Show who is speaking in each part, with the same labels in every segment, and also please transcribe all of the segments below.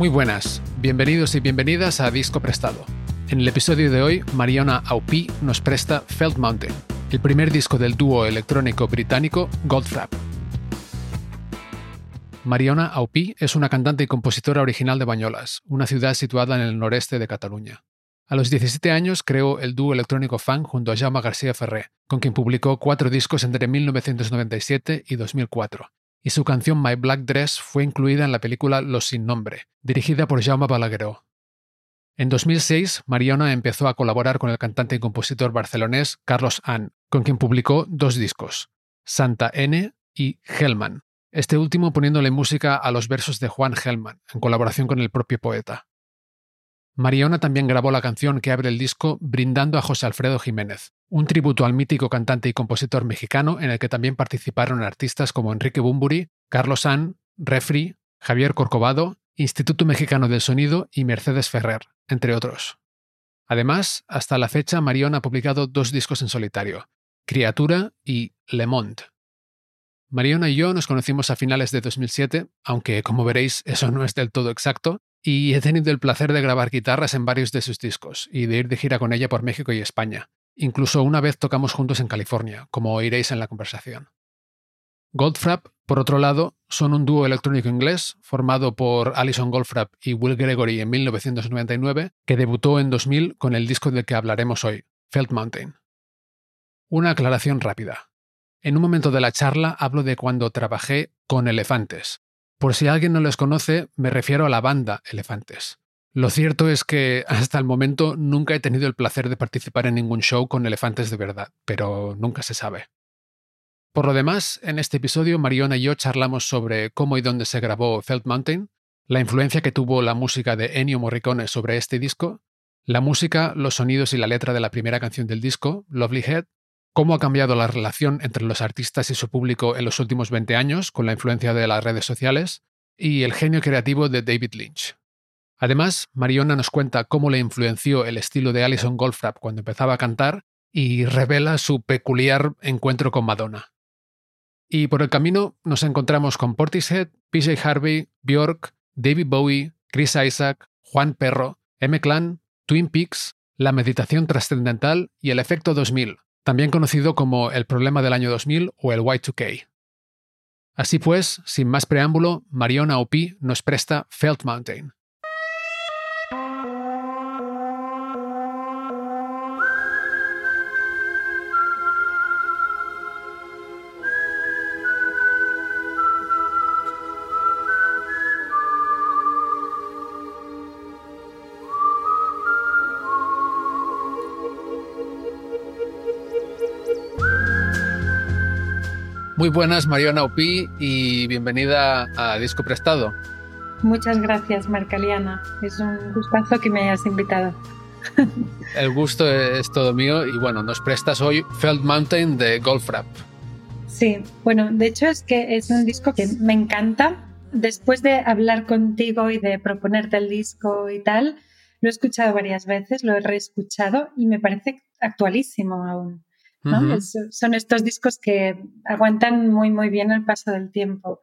Speaker 1: Muy buenas, bienvenidos y bienvenidas a Disco Prestado. En el episodio de hoy, Mariona Aupi nos presta Felt Mountain, el primer disco del dúo electrónico británico Goldfrapp. Mariona Aupi es una cantante y compositora original de Bañolas, una ciudad situada en el noreste de Cataluña. A los 17 años creó el dúo electrónico Fang junto a Jaume García Ferré, con quien publicó cuatro discos entre 1997 y 2004, y su canción My Black Dress fue incluida en la película Los sin nombre, dirigida por Jaume Balagueró. En 2006, Mariona empezó a colaborar con el cantante y compositor barcelonés Carlos Ann, con quien publicó dos discos, Santa N y Hellman, este último poniéndole música a los versos de Juan Hellman, en colaboración con el propio poeta. Mariona también grabó la canción que abre el disco Brindando a José Alfredo Jiménez, un tributo al mítico cantante y compositor mexicano en el que también participaron artistas como Enrique Bumburi, Carlos San, Refri, Javier Corcovado, Instituto Mexicano del Sonido y Mercedes Ferrer, entre otros. Además, hasta la fecha Mariona ha publicado dos discos en solitario, Criatura y Le Monde. Mariona y yo nos conocimos a finales de 2007, aunque como veréis eso no es del todo exacto, y he tenido el placer de grabar guitarras en varios de sus discos y de ir de gira con ella por México y España. Incluso una vez tocamos juntos en California, como oiréis en la conversación. Goldfrapp, por otro lado, son un dúo electrónico inglés formado por Alison Goldfrapp y Will Gregory en 1999, que debutó en 2000 con el disco del que hablaremos hoy, Felt Mountain. Una aclaración rápida. En un momento de la charla hablo de cuando trabajé con elefantes, por si alguien no les conoce, me refiero a la banda Elefantes. Lo cierto es que hasta el momento nunca he tenido el placer de participar en ningún show con elefantes de verdad, pero nunca se sabe. Por lo demás, en este episodio Mariona y yo charlamos sobre cómo y dónde se grabó Felt Mountain, la influencia que tuvo la música de Ennio Morricone sobre este disco, la música, los sonidos y la letra de la primera canción del disco, Lovely Head, cómo ha cambiado la relación entre los artistas y su público en los últimos 20 años con la influencia de las redes sociales y el genio creativo de David Lynch. Además, Mariona nos cuenta cómo le influenció el estilo de Alison Goldfrapp cuando empezaba a cantar y revela su peculiar encuentro con Madonna. Y por el camino nos encontramos con Portishead, PJ Harvey, Björk, David Bowie, Chris Isaac, Juan Perro, M. Clan, Twin Peaks, La Meditación Trascendental y el Efecto 2000, también conocido como el problema del año 2000 o el Y2K. Así pues, sin más preámbulo, Mariona Opi nos presta Felt Mountain, Muy buenas, Mariana Opi, y bienvenida a Disco Prestado.
Speaker 2: Muchas gracias, Marcaliana. Es un gustazo que me hayas invitado.
Speaker 1: El gusto es todo mío y bueno, nos prestas hoy Felt Mountain de Goldfrapp.
Speaker 2: Sí, bueno, de hecho es que es un disco que me encanta. Después de hablar contigo y de proponerte el disco y tal, lo he escuchado varias veces, lo he reescuchado y me parece actualísimo aún son estos discos que aguantan muy, muy bien el paso del tiempo.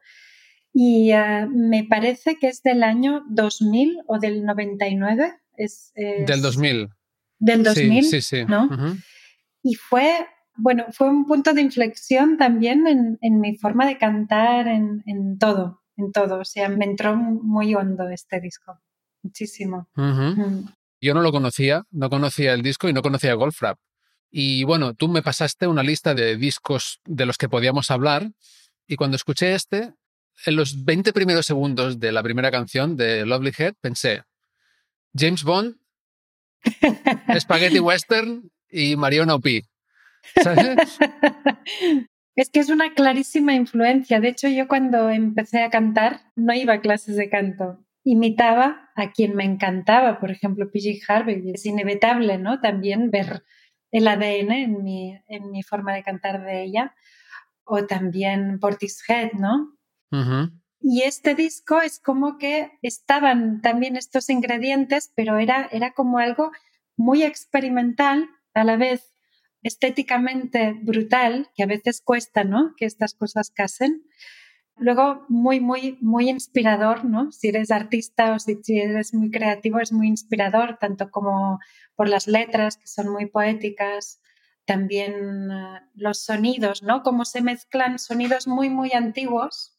Speaker 2: Y eh, me parece que es del año 2000 o del 99. Es,
Speaker 1: del 2000.
Speaker 2: Del 2000,
Speaker 1: sí, sí, sí.
Speaker 2: ¿no? Y fue, bueno, fue un punto de inflexión también en, mi forma de cantar, en, todo, en todo. O sea, me entró muy hondo este disco. Muchísimo. Mm.
Speaker 1: Yo no lo conocía, no conocía el disco y no conocía Goldfrapp. Y bueno, tú me pasaste una lista de discos de los que podíamos hablar y cuando escuché este, en los 20 primeros segundos de la primera canción de Lovely Head, pensé, James Bond, Spaghetti Western y Mariona. ¿Sabes?
Speaker 2: es que es una clarísima influencia. De hecho, yo cuando empecé a cantar no iba a clases de canto. Imitaba a quien me encantaba, por ejemplo, PG Harvey. Es inevitable, ¿no? También ver el ADN en mi, en mi forma de cantar de ella. O también Portishead, ¿no? Y este disco es como que estaban también estos ingredientes, pero era, era como algo muy experimental, a la vez estéticamente brutal, que a veces cuesta, ¿no? Que estas cosas casen. Luego, muy, muy, muy inspirador, ¿no? Si eres artista o si eres muy creativo, es muy inspirador, tanto como por las letras, que son muy poéticas, también eh, los sonidos, ¿no? Cómo se mezclan sonidos muy, muy antiguos,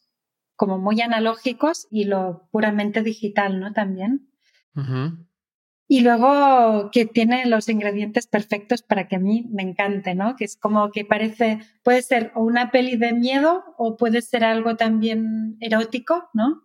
Speaker 2: como muy analógicos, y lo puramente digital, ¿no? También. Y luego que tiene los ingredientes perfectos para que a mí me encante, ¿no? Que es como que parece, puede ser una peli de miedo o puede ser algo también erótico, ¿no?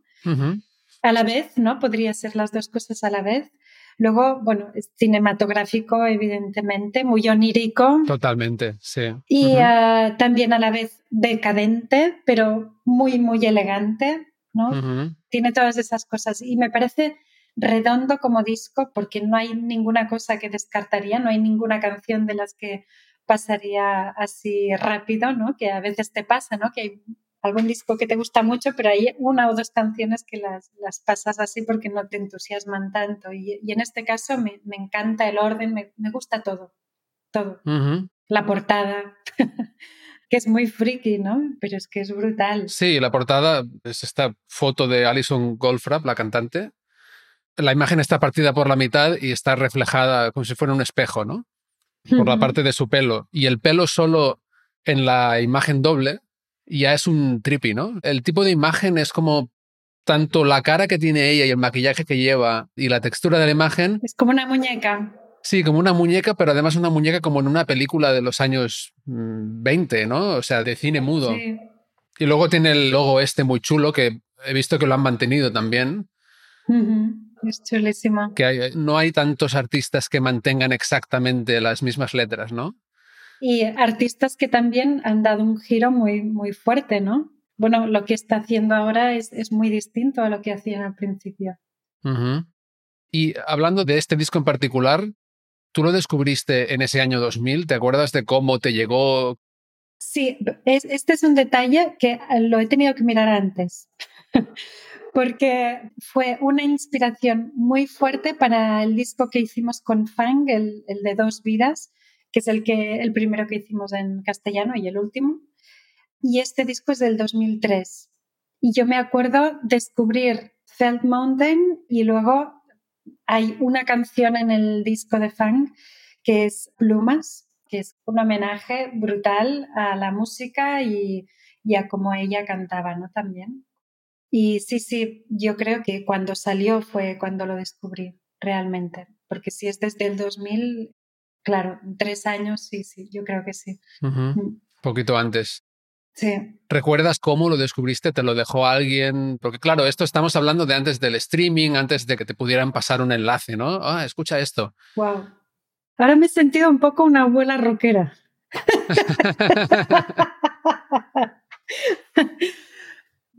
Speaker 2: A la vez, ¿no? Podría ser las dos cosas a la vez. Luego, bueno, es cinematográfico, evidentemente, muy onírico.
Speaker 1: Totalmente, sí.
Speaker 2: Y ah, también a la vez decadente, pero muy, muy elegante, ¿no? Tiene todas esas cosas. Y me parece redondo como disco porque no hay ninguna cosa que descartaría, no hay ninguna canción de las que pasaría así rápido, ¿no? Que a veces te pasa, ¿no? Que hay algún disco que te gusta mucho, pero hay una o dos canciones que las, las pasas así porque no te entusiasman tanto. Y, en este caso me, me, encanta el orden, me, me gusta todo, todo. La portada. que es muy friki, ¿no? Pero es que es brutal.
Speaker 1: Sí, la portada es esta foto de Alison Goldfrapp, la cantante, la imagen está partida por la mitad y está reflejada como si fuera un espejo, ¿no? Por la parte de su pelo. Y el pelo solo en la imagen doble ya es un trippy, ¿no? El tipo de imagen es como tanto la cara que tiene ella y el maquillaje que lleva y la textura de la imagen.
Speaker 2: Es como una muñeca.
Speaker 1: Sí, como una muñeca, pero además una muñeca como en una película de los años 20, mm, ¿no? O sea, de cine mudo. Y luego tiene el logo este muy chulo que he visto que lo han mantenido también.
Speaker 2: Es chulísimo.
Speaker 1: Que no hay tantos artistas que mantengan exactamente las mismas letras, ¿no?
Speaker 2: Y artistas que también han dado un giro muy, muy fuerte, ¿no? Bueno, lo que está haciendo ahora es, es muy distinto a lo que hacían al principio.
Speaker 1: Y hablando de este disco en particular, tú lo descubriste en ese año 2000, ¿te acuerdas de cómo te llegó?
Speaker 2: Sí, este es un detalle que lo he tenido que mirar antes. porque fue una inspiración muy fuerte para el disco que hicimos con Fang, el, de Dos Vidas, que es el, que, el primero que hicimos en castellano y el último. Y este disco es del 2003. Y yo me acuerdo descubrir Felt Mountain y luego hay una canción en el disco de Fang que es Plumas, que es un homenaje brutal a la música y, y a cómo ella cantaba, ¿no? También. Y sí, sí, yo creo que cuando salió fue cuando lo descubrí realmente, porque si es desde el 2000, claro, tres años, sí, sí, yo creo que sí.
Speaker 1: Un mm. Poquito antes.
Speaker 2: Sí.
Speaker 1: ¿Recuerdas cómo lo descubriste? ¿Te lo dejó alguien? Porque claro, esto estamos hablando de antes del streaming, antes de que te pudieran pasar un enlace, ¿no? Ah, escucha esto.
Speaker 2: Wow. Ahora me he sentido un poco una abuela rockera.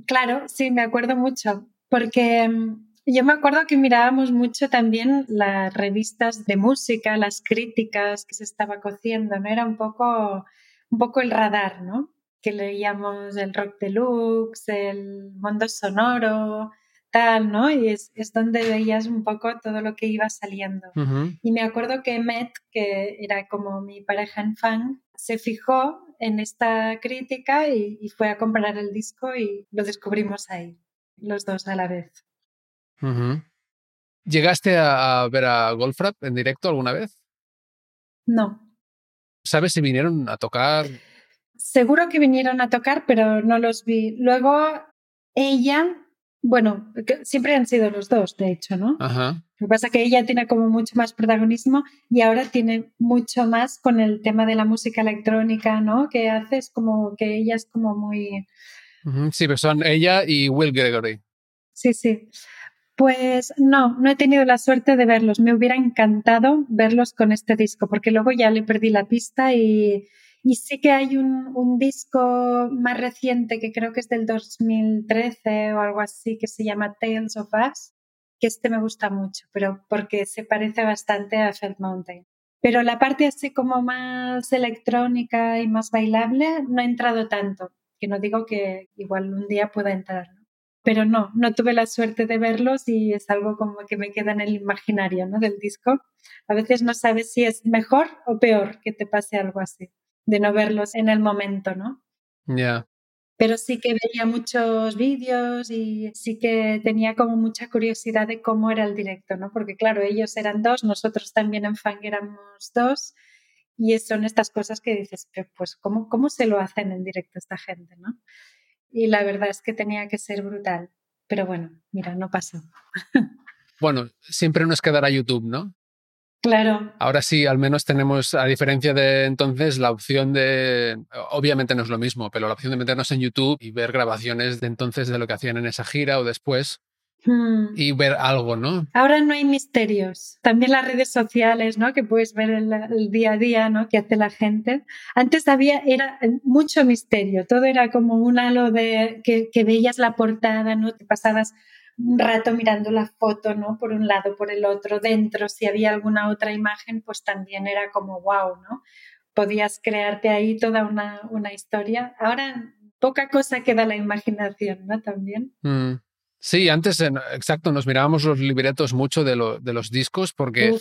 Speaker 2: Claro, sí, me acuerdo mucho, porque mm, yo me acuerdo que mirábamos mucho también las revistas de música, las críticas que se estaba cociendo, ¿no? Era un poco, un poco el radar, ¿no? Que leíamos el rock deluxe, el mundo sonoro, tal, ¿no? Y es, donde veías un poco todo lo que iba saliendo. Y me acuerdo que Met, que era como mi pareja en fan, se fijó en esta crítica y, fue a comprar el disco y lo descubrimos ahí, los dos a la vez.
Speaker 1: ¿Llegaste a ver a Goldfrapp en directo alguna vez?
Speaker 2: No.
Speaker 1: ¿Sabes si vinieron a tocar?
Speaker 2: Seguro que vinieron a tocar, pero no los vi. Luego ella bueno, siempre han sido los dos, de hecho, ¿no?
Speaker 1: Ajá.
Speaker 2: Lo que pasa es que ella tiene como mucho más protagonismo y ahora tiene mucho más con el tema de la música electrónica, ¿no? Que hace es como que ella es como muy...
Speaker 1: Sí, pero son ella y Will Gregory.
Speaker 2: Sí, sí. Pues no, no he tenido la suerte de verlos. Me hubiera encantado verlos con este disco, porque luego ya le perdí la pista y, y sí que hay un, un, disco más reciente que creo que es del 2013 o algo así, que se llama Tales of Us, que este me gusta mucho, pero porque se parece bastante a Felt Mountain. Pero la parte así como más electrónica y más bailable no ha entrado tanto, que no digo que igual un día pueda entrar, pero no, no tuve la suerte de verlos y es algo como que me queda en el imaginario ¿no? del disco. A veces no sabes si es mejor o peor que te pase algo así, de no verlos en el momento, ¿no?
Speaker 1: Ya
Speaker 2: pero sí que veía muchos vídeos y sí que tenía como mucha curiosidad de cómo era el directo, ¿no? Porque claro, ellos eran dos, nosotros también en Fang éramos dos y son estas cosas que dices, pues ¿cómo, cómo se lo hacen en directo esta gente, ¿no? Y la verdad es que tenía que ser brutal, pero bueno, mira, no pasó.
Speaker 1: Bueno, siempre nos quedará YouTube, ¿no?
Speaker 2: Claro.
Speaker 1: Ahora sí, al menos tenemos, a diferencia de entonces, la opción de, obviamente no es lo mismo, pero la opción de meternos en YouTube y ver grabaciones de entonces de lo que hacían en esa gira o después. Hmm. Y ver algo, ¿no?
Speaker 2: Ahora no hay misterios. También las redes sociales, ¿no? Que puedes ver el, el día a día, ¿no? Que hace la gente. Antes había, era mucho misterio. Todo era como un halo de que, que veías la portada, ¿no? Te pasabas un rato mirando la foto, ¿no? Por un lado, por el otro, dentro, si había alguna otra imagen, pues también era como wow, ¿no? Podías crearte ahí toda una, una historia. Ahora poca cosa queda la imaginación, ¿no? También.
Speaker 1: Mm. Sí, antes, exacto, nos mirábamos los libretos mucho de, de los discos porque,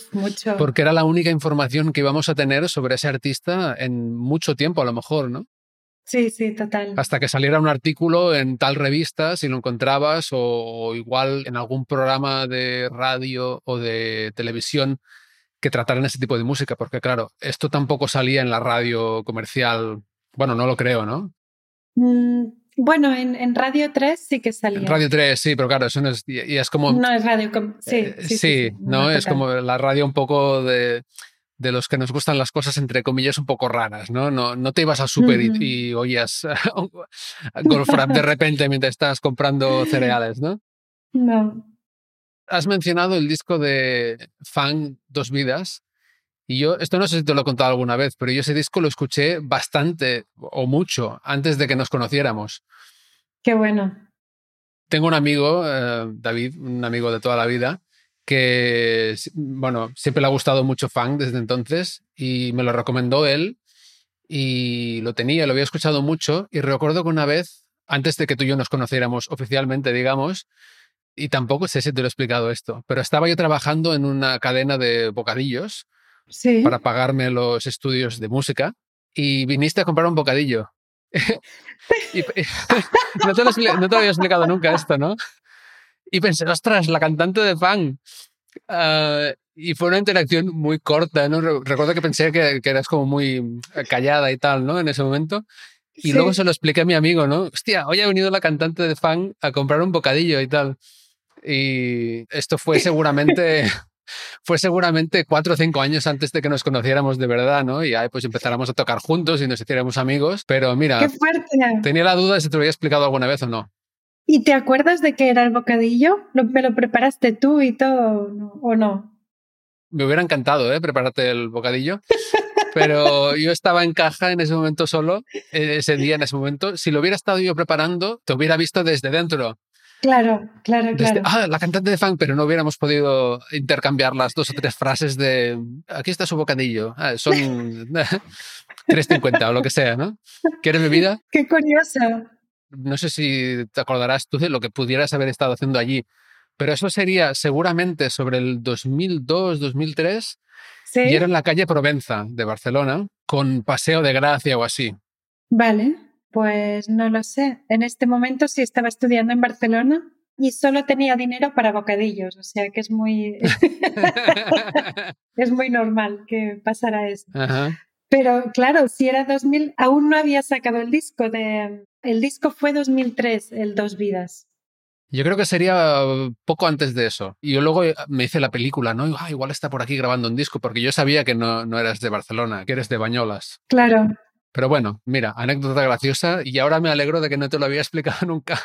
Speaker 1: porque era la única información que íbamos a tener sobre ese artista en mucho tiempo, a lo mejor, ¿no?
Speaker 2: Sí, sí, total.
Speaker 1: Hasta que saliera un artículo en tal revista, si lo encontrabas, o, igual en algún programa de radio o de televisión que trataran ese tipo de música, porque claro, esto tampoco salía en la radio comercial. Bueno, no lo creo, ¿no?
Speaker 2: Mm, bueno, en, Radio 3 sí que salía. En
Speaker 1: Radio 3, sí, pero claro, eso no es. Y, es como.
Speaker 2: No es radio. Sí,
Speaker 1: eh, sí, sí, ¿no? es como la radio un poco de de los que nos gustan las cosas, entre comillas, un poco raras, ¿no? No, no te ibas a súper y, oías Golfrap de repente mientras estás comprando cereales, ¿no?
Speaker 2: No.
Speaker 1: Has mencionado el disco de Fan Dos Vidas. Y yo, esto no sé si te lo he contado alguna vez, pero yo ese disco lo escuché bastante o mucho antes de que nos conociéramos.
Speaker 2: Qué bueno.
Speaker 1: Tengo un amigo, eh, David, un amigo de toda la vida, que, bueno, siempre le ha gustado mucho Funk desde entonces y me lo recomendó él y lo tenía, lo había escuchado mucho y recuerdo que una vez, antes de que tú y yo nos conociéramos oficialmente, digamos, y tampoco sé si te lo he explicado esto, pero estaba yo trabajando en una cadena de bocadillos para pagarme los estudios de música y viniste a comprar un bocadillo. no, te lo, no te lo había explicado nunca esto, ¿no? Y pensé, ostras, la cantante de fan. Ah, y fue una interacción muy corta, ¿no? Recuerdo que pensé que, que, eras como muy callada y tal, ¿no? En ese momento. Y luego se lo expliqué a mi amigo, ¿no? Hostia, hoy ha venido la cantante de fan a comprar un bocadillo y tal. Y esto fue seguramente, fue seguramente cuatro o cinco años antes de que nos conociéramos de verdad, ¿no? Y ahí pues empezáramos a tocar juntos y nos hiciéramos amigos. Pero mira,
Speaker 2: ¡Qué fuerte!
Speaker 1: tenía la duda de si te lo había explicado alguna vez o no.
Speaker 2: ¿Y te acuerdas de qué era el bocadillo? ¿Me lo preparaste tú y todo o no?
Speaker 1: Me hubiera encantado ¿eh? prepararte el bocadillo, pero yo estaba en caja en ese momento solo, e-, ese día, en ese momento. Si lo hubiera estado yo preparando, te hubiera visto desde dentro.
Speaker 2: Claro, claro, claro.
Speaker 1: Ah, la cantante de fan, pero no hubiéramos podido intercambiar las dos o tres frases de aquí está su bocadillo. Ah, son 3.50 o lo que sea, ¿no? ¿Quieres bebida?
Speaker 2: Qué curioso
Speaker 1: no sé si te acordarás tú de lo que pudieras haber estado haciendo allí, pero eso sería seguramente sobre el 2002, 2003, ¿Sí? y era en la calle Provenza de Barcelona, con Paseo de Gracia o así.
Speaker 2: Vale, pues no lo sé. En este momento sí estaba estudiando en Barcelona y solo tenía dinero para bocadillos, o sea que es muy es muy normal que pasara eso. Pero claro, si era 2000, aún no había sacado el disco de el disco fue 2003, el Dos Vidas.
Speaker 1: Yo creo que sería poco antes de eso. Y yo luego eh, me hice la película, ¿no? Ah, igual está por aquí grabando un disco, porque yo sabía que no, no eras de Barcelona, que eres de Bañolas.
Speaker 2: Claro.
Speaker 1: Pero bueno, mira, anécdota graciosa y ahora me alegro de que no te lo había explicado nunca.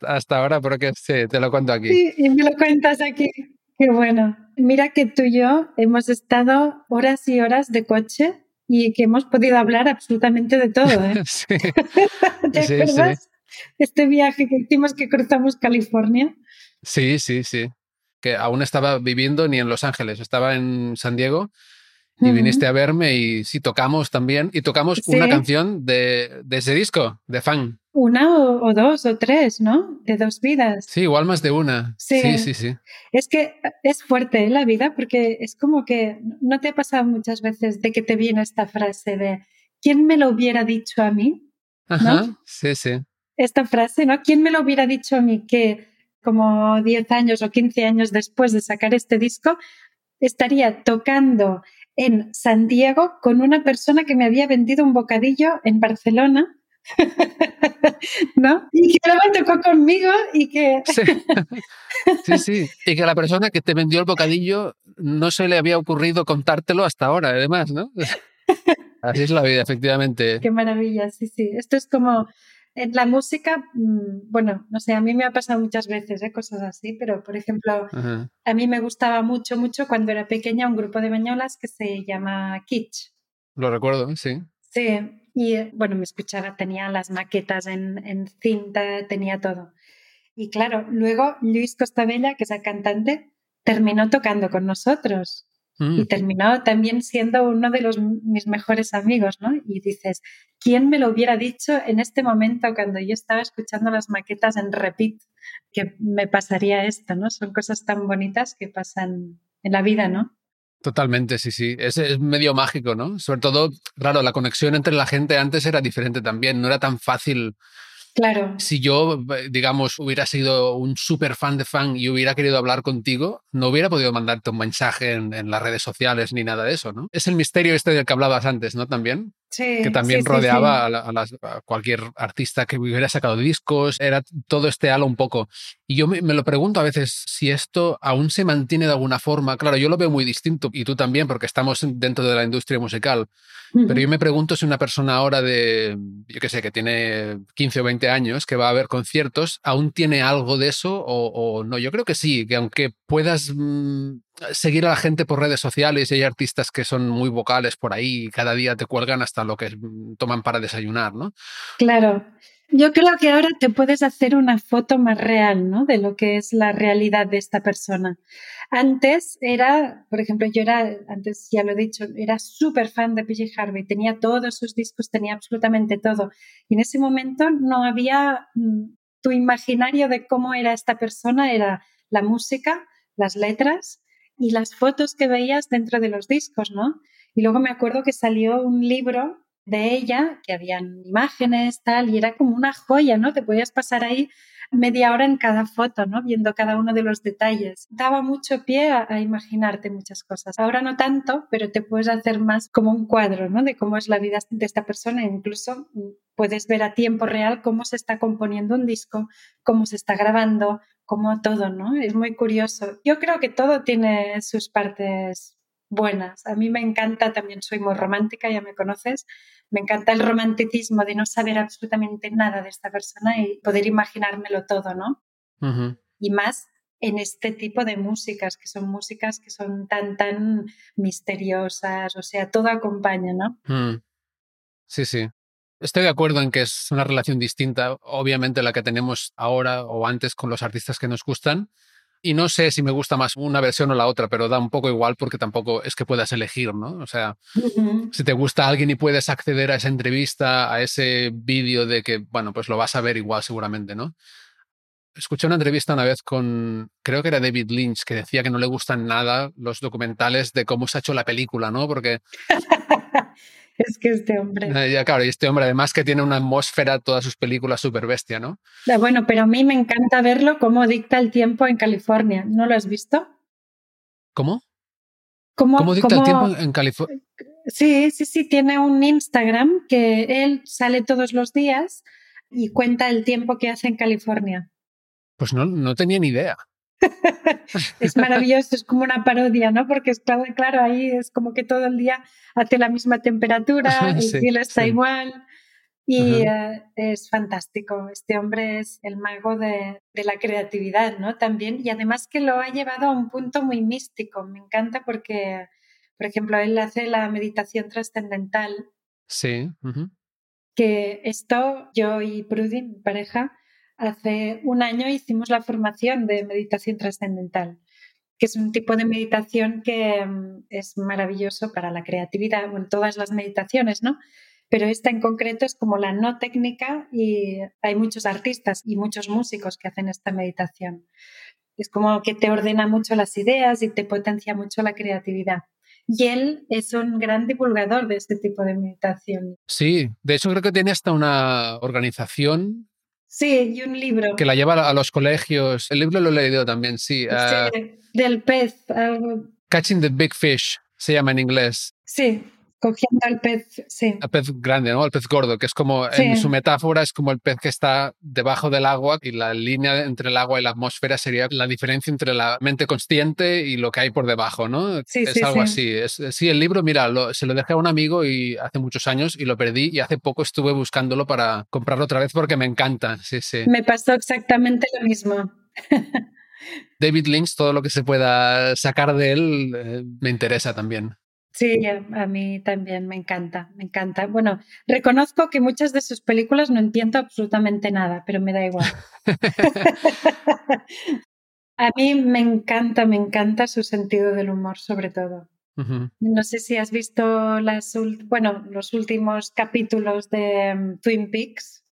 Speaker 1: Hasta ahora, porque sí, te lo cuento aquí.
Speaker 2: Sí, y me lo cuentas aquí. Qué bueno. Mira que tú y yo hemos estado horas y horas de coche y que hemos podido hablar absolutamente de todo. ¿eh?
Speaker 1: sí.
Speaker 2: ¿Te
Speaker 1: Sí,
Speaker 2: acuerdas? Este viaje que hicimos que cruzamos California.
Speaker 1: Sí, sí, sí. Que aún estaba viviendo ni en Los Ángeles, estaba en San Diego y viniste a verme y sí, tocamos también. Y tocamos una canción de, de ese disco, de fan.
Speaker 2: Una o, o dos o tres, ¿no? De dos vidas.
Speaker 1: Sí, igual más de una.
Speaker 2: Sí.
Speaker 1: sí, sí. sí.
Speaker 2: Es que es fuerte ¿eh? la vida porque es como que no te ha pasado muchas veces de que te viene esta frase de ¿quién me lo hubiera dicho a mí?
Speaker 1: Ajá, sí, sí.
Speaker 2: Esta frase, ¿no? ¿Quién me lo hubiera dicho a mí que como 10 años o 15 años después de sacar este disco estaría tocando en San Diego con una persona que me había vendido un bocadillo en Barcelona? ¿No? Y que luego tocó conmigo y que
Speaker 1: Sí. sí, sí. Y que la persona que te vendió el bocadillo no se le había ocurrido contártelo hasta ahora, además, ¿no? Así es la vida, efectivamente.
Speaker 2: Qué maravilla, sí, sí. Esto es como en la música, mm, bueno, no sé, a mí me ha pasado muchas veces ¿eh? cosas así, pero por ejemplo,
Speaker 1: Ajá.
Speaker 2: a mí me gustaba mucho, mucho cuando era pequeña un grupo de bañolas que se llama Kitsch.
Speaker 1: Lo recuerdo, sí.
Speaker 2: Sí, y eh, bueno, me escuchaba, tenía las maquetas en, en cinta, tenía todo. Y claro, luego Luis Costabella, que es el cantante, terminó tocando con nosotros
Speaker 1: Mm.
Speaker 2: y terminó también siendo uno de los, mis mejores amigos, ¿no? Y dices, ¿quién me lo hubiera dicho en este momento cuando yo estaba escuchando las maquetas en repeat que me pasaría esto, ¿no? Son cosas tan bonitas que pasan en la vida, ¿no?
Speaker 1: Totalmente, sí, sí. Es, es medio mágico, ¿no? Sobre todo, claro, la conexión entre la gente antes era diferente también. No era tan fácil.
Speaker 2: Claro,
Speaker 1: Si yo, eh, digamos, hubiera sido un súper fan de fan y hubiera querido hablar contigo, no hubiera podido mandarte un mensaje en, en las redes sociales ni nada de eso, ¿no? Es el misterio este del que hablabas antes, ¿no? También.
Speaker 2: Sí.
Speaker 1: que también
Speaker 2: sí,
Speaker 1: rodeaba
Speaker 2: sí.
Speaker 1: A, la- a las- a cualquier artista que hubiera sacado discos, era todo este halo un poco. Y yo me, me lo pregunto a veces si esto aún se mantiene de alguna forma. Claro, yo lo veo muy distinto y tú también, porque estamos dentro de la industria musical. Pero yo me pregunto si una persona ahora de, yo qué sé, que tiene 15 o 20 años, que va a ver conciertos, aún tiene algo de eso o, o no. Yo creo que sí, que aunque puedas mm, seguir a la gente por redes sociales y hay artistas que son muy vocales por ahí y cada día te cuelgan hasta lo que mm, toman para desayunar, ¿no?
Speaker 2: Claro. Yo creo que ahora te puedes hacer una foto más real, ¿no? De lo que es la realidad de esta persona. Antes era, por ejemplo, yo era, antes ya lo he dicho, era súper fan de PJ Harvey, tenía todos sus discos, tenía absolutamente todo. Y en ese momento no había mm, tu imaginario de cómo era esta persona, era la música, las letras y las fotos que veías dentro de los discos, ¿no? Y luego me acuerdo que salió un libro de ella, que habían imágenes, tal, y era como una joya, ¿no? Te podías pasar ahí media hora en cada foto, ¿no? Viendo cada uno de los detalles. Daba mucho pie a, imaginarte muchas cosas. Ahora no tanto, pero te puedes hacer más como un cuadro, ¿no? De cómo es la vida de esta persona. Incluso mm, puedes ver a tiempo real cómo se está componiendo un disco, cómo se está grabando, cómo todo, ¿no? Es muy curioso. Yo creo que todo tiene sus partes buenas. A mí me encanta, también soy muy romántica, ya me conoces, me encanta el romanticismo de no saber absolutamente nada de esta persona y poder imaginármelo todo, ¿no? Y más en este tipo de músicas, que son músicas que son tan, tan misteriosas, o sea, todo acompaña, ¿no?
Speaker 1: Mm. Sí, sí. Estoy de acuerdo en que es una relación distinta, obviamente, la que tenemos ahora o antes con los artistas que nos gustan. Y no sé si me gusta más una versión o la otra, pero da un poco igual porque tampoco es que puedas elegir, ¿no? O sea, si te gusta alguien y puedes acceder a esa entrevista, a ese vídeo de que, bueno, pues lo vas a ver igual seguramente, ¿no? Escuché una entrevista una vez con, creo que era David Lynch, que decía que no le gustan nada los documentales de cómo se ha hecho la película, ¿no? Porque
Speaker 2: es que este hombre...
Speaker 1: Eh, Ya, claro, y este hombre además que tiene una atmósfera, todas sus películas súper bestia, ¿no?
Speaker 2: Ah, Bueno, pero a mí me encanta verlo cómo dicta el tiempo en California. ¿No lo has visto?
Speaker 1: ¿Cómo?
Speaker 2: ¿Cómo,
Speaker 1: ¿Cómo dicta el tiempo en California?
Speaker 2: Sí, sí, sí, tiene un Instagram que él sale todos los días y cuenta el tiempo que hace en California.
Speaker 1: Pues no, no tenía ni idea.
Speaker 2: Es maravilloso, es como una parodia, ¿no? Porque claro, claro, ahí es como que todo el día hace la misma temperatura, el
Speaker 1: Sí,
Speaker 2: cielo está
Speaker 1: sí.
Speaker 2: igual. Y eh, es fantástico. Este hombre es el mago de, de, la creatividad, ¿no? También. Y además que lo ha llevado a un punto muy místico. Me encanta porque, por ejemplo, él hace la meditación trascendental.
Speaker 1: Sí.
Speaker 2: Que esto, yo y Prudy, mi pareja, hace un año hicimos la formación de meditación trascendental que es un tipo de meditación que mm, es maravilloso para la creatividad, bueno, todas las meditaciones, ¿no? Pero esta en concreto es como la no técnica y hay muchos artistas y muchos músicos que hacen esta meditación. Es como que te ordena mucho las ideas y te potencia mucho la creatividad. Y él es un gran divulgador de este tipo de meditación.
Speaker 1: Sí, de hecho creo que tiene hasta una organización
Speaker 2: Sí, y un libro.
Speaker 1: Que la lleva a los colegios. El libro lo he leído también, sí.
Speaker 2: sí ah, del pez.
Speaker 1: Catching the Big Fish se llama en inglés.
Speaker 2: Sí, cogiendo al pez, sí.
Speaker 1: El pez grande, ¿no? El pez gordo, que es como, en su metáfora, es como el pez que está debajo del agua y la línea entre el agua y la atmósfera sería la diferencia entre la mente consciente y lo que hay por debajo, ¿no?
Speaker 2: Sí,
Speaker 1: es algo así. Es, sí, el libro, mira, se lo dejé a un amigo y hace muchos años y lo perdí y hace poco estuve buscándolo para comprarlo otra vez porque me encanta. Sí, sí.
Speaker 2: Me pasó exactamente lo mismo.
Speaker 1: David Lynch, todo lo que se pueda sacar de él eh, me interesa también.
Speaker 2: Sí, a mí también me encanta, me encanta. Bueno, reconozco que muchas de sus películas no entiendo absolutamente nada, pero me da igual. a mí me encanta, me encanta su sentido del humor, sobre todo. No sé si has visto las, bueno, los últimos capítulos de mm, Twin Peaks.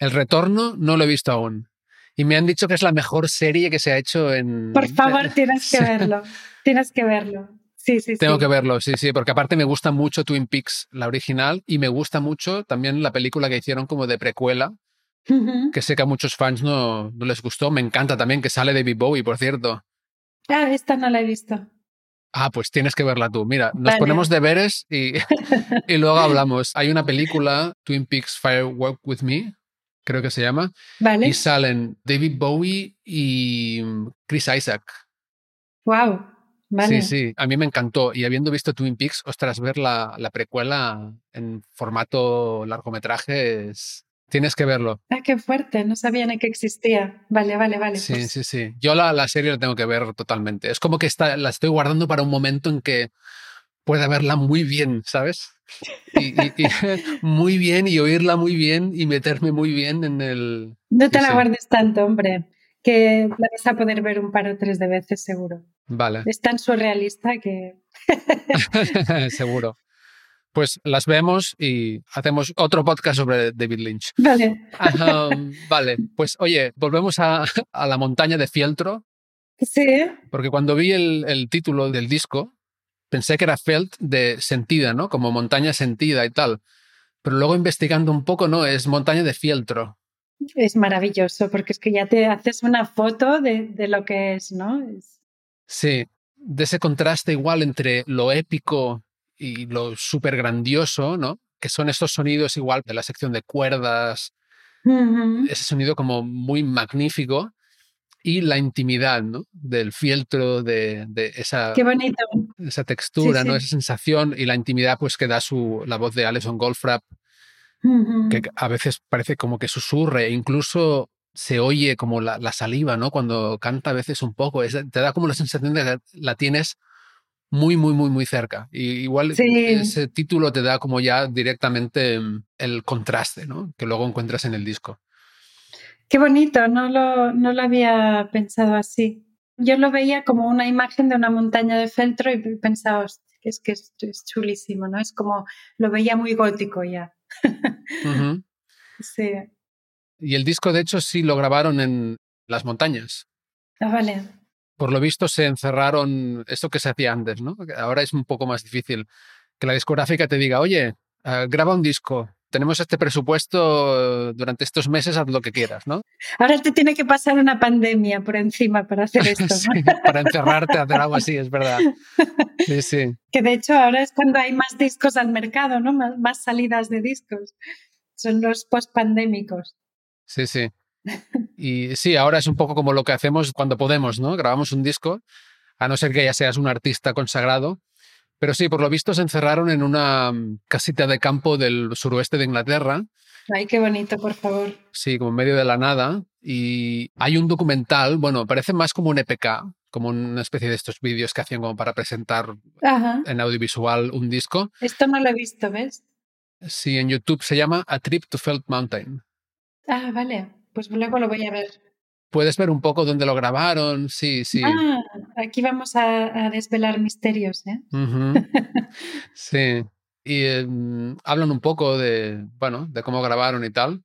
Speaker 1: El retorno no lo he visto aún. Y me han dicho que es la mejor serie que se ha hecho en...
Speaker 2: Por favor, tienes que verlo. tienes que verlo. Sí, sí,
Speaker 1: Tengo que verlo, sí, sí, porque aparte me gusta mucho Twin Peaks, la original, y me gusta mucho también la película que hicieron como de precuela, que sé que a muchos fans no, no, les gustó. Me encanta también que sale David Bowie, por cierto.
Speaker 2: Ah, esta no la he visto.
Speaker 1: Ah, pues tienes que verla tú. Mira, nos ponemos deberes y, y luego hablamos. Hay una película, Twin Peaks Firework With Me, creo que se llama.
Speaker 2: Vale.
Speaker 1: Y salen David Bowie y Chris Isaac.
Speaker 2: Wow.
Speaker 1: Sí, sí, a mí me encantó. Y habiendo visto Twin Peaks, ostras, ver la, la precuela en formato largometraje es, Tienes que verlo.
Speaker 2: Ah, qué fuerte, no sabía ni que existía. Vale, vale, vale.
Speaker 1: Sí, pues sí, sí. Yo la, la, serie la tengo que ver totalmente. Es como que está, la estoy guardando para un momento en que pueda verla muy bien, ¿sabes? Y, muy bien y oírla muy bien y meterme muy bien en el...
Speaker 2: No te la guardes tanto, hombre que la vas a poder ver un par o tres de veces seguro.
Speaker 1: Vale.
Speaker 2: Es tan surrealista que...
Speaker 1: seguro. Pues las vemos y hacemos otro podcast sobre David Lynch.
Speaker 2: Vale.
Speaker 1: vale, pues oye, volvemos a, a, la montaña de Fieltro.
Speaker 2: Sí.
Speaker 1: Porque cuando vi el, el, título del disco, pensé que era Felt de sentida, ¿no? Como montaña sentida y tal. Pero luego investigando un poco, no, es montaña de Fieltro.
Speaker 2: Es maravilloso porque es que ya te haces una foto de, de lo que es, ¿no?
Speaker 1: Sí, de ese contraste igual entre lo épico y lo súper grandioso, ¿no? Que son estos sonidos igual de la sección de cuerdas, ese sonido como muy magnífico y la intimidad, ¿no? Del fieltro, de, de esa,
Speaker 2: Qué bonito.
Speaker 1: esa textura, ¿no? Esa sensación y la intimidad pues que da su, la voz de Alison Goldfrapp que a veces parece como que susurre, e incluso se oye como la, saliva, ¿no? Cuando canta a veces un poco, te da como la sensación de que la tienes muy, muy, muy, muy cerca. Y igual ese título te da como ya directamente mm, el contraste, ¿no? Que luego encuentras en el disco.
Speaker 2: Qué bonito, no lo, no lo había pensado así. Yo lo veía como una imagen de una montaña de feltro y pensaba, es que es, es chulísimo, ¿no? Es como, lo veía muy gótico ya. Sí.
Speaker 1: Y el disco, de hecho, sí lo grabaron en las montañas.
Speaker 2: Ah, vale.
Speaker 1: Por lo visto se encerraron, esto que se hacía antes, ¿no? Ahora es un poco más difícil que la discográfica te diga, oye, ah, graba un disco, tenemos este presupuesto durante estos meses, haz lo que quieras, ¿no?
Speaker 2: Ahora te tiene que pasar una pandemia por encima para hacer esto.
Speaker 1: para encerrarte a hacer algo así, es verdad. Sí, sí.
Speaker 2: Que de hecho ahora es cuando hay más discos al mercado, ¿no? Más, salidas de discos. Son los post-pandémicos.
Speaker 1: Sí, sí. Y sí, ahora es un poco como lo que hacemos cuando podemos, ¿no? Grabamos un disco, a no ser que ya seas un artista consagrado, Pero sí, por lo visto se encerraron en una mm, casita de campo del suroeste de Inglaterra.
Speaker 2: Ay, qué bonito, por favor.
Speaker 1: Sí, como en medio de la nada. Y hay un documental, bueno, parece más como un EPK, como una especie de estos vídeos que hacían como para presentar en audiovisual un disco.
Speaker 2: Esto no lo he visto, ¿ves?
Speaker 1: Sí, en YouTube se llama A Trip to Felt Mountain.
Speaker 2: Ah, vale. Pues luego lo voy a ver.
Speaker 1: Puedes ver un poco dónde lo grabaron, sí, sí.
Speaker 2: Ah, aquí vamos a, desvelar misterios, ¿eh?
Speaker 1: sí. Y em, hablan un poco de, bueno, de cómo grabaron y tal.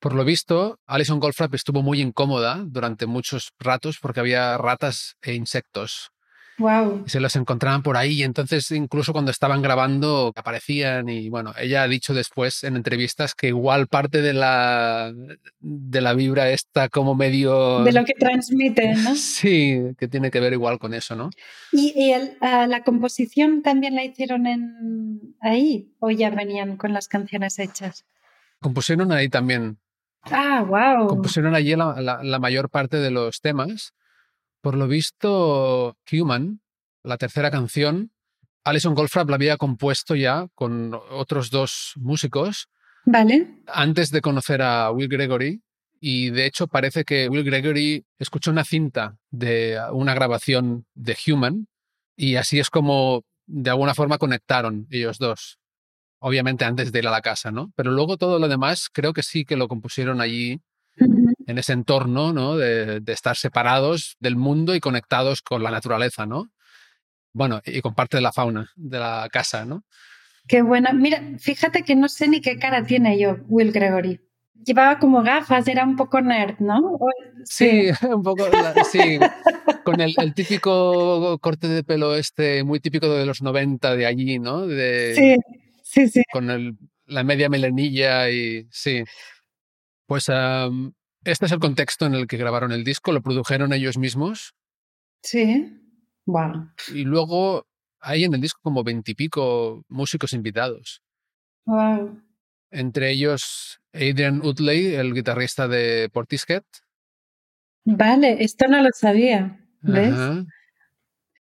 Speaker 1: Por lo visto, Alison Goldfrapp estuvo muy incómoda durante muchos ratos porque había ratas e insectos
Speaker 2: Wow.
Speaker 1: Y se los encontraban por ahí y entonces incluso cuando estaban grabando aparecían y bueno, ella ha dicho después en entrevistas que igual parte de la, de la vibra está como medio...
Speaker 2: De lo que transmiten, ¿no?
Speaker 1: Sí, que tiene que ver igual con eso, ¿no?
Speaker 2: ¿Y, ah, la composición también la hicieron en ahí o ya venían con las canciones hechas?
Speaker 1: Compusieron ahí también.
Speaker 2: Ah, wow.
Speaker 1: Compusieron allí la, la mayor parte de los temas por lo visto, Human, la tercera canción, Alison Goldfrapp la había compuesto ya con otros dos músicos.
Speaker 2: Vale.
Speaker 1: Antes de conocer a Will Gregory. Y de hecho parece que Will Gregory escuchó una cinta de una grabación de Human y así es como de alguna forma conectaron ellos dos. Obviamente antes de ir a la casa, ¿no? Pero luego todo lo demás creo que sí que lo compusieron allí en ese entorno ¿no? de, estar separados del mundo y conectados con la naturaleza, ¿no? Bueno, y con parte de la fauna de la casa, ¿no?
Speaker 2: Qué buena. Mira, fíjate que no sé ni qué cara tiene yo, Will Gregory. Llevaba como gafas, era un poco nerd, ¿no?
Speaker 1: Sí, un poco, sí, con el, típico corte de pelo este, muy típico de los 90 de allí, ¿no? De,
Speaker 2: sí, sí, sí.
Speaker 1: Con el, la media melenilla y sí. Pues este es el contexto en el que grabaron el disco, lo produjeron ellos mismos.
Speaker 2: Sí. Wow.
Speaker 1: Y luego hay en el disco como veintipico músicos invitados.
Speaker 2: Wow.
Speaker 1: Entre ellos Adrian Utley, el guitarrista de Portishead.
Speaker 2: Vale, esto no lo sabía. ¿Ves?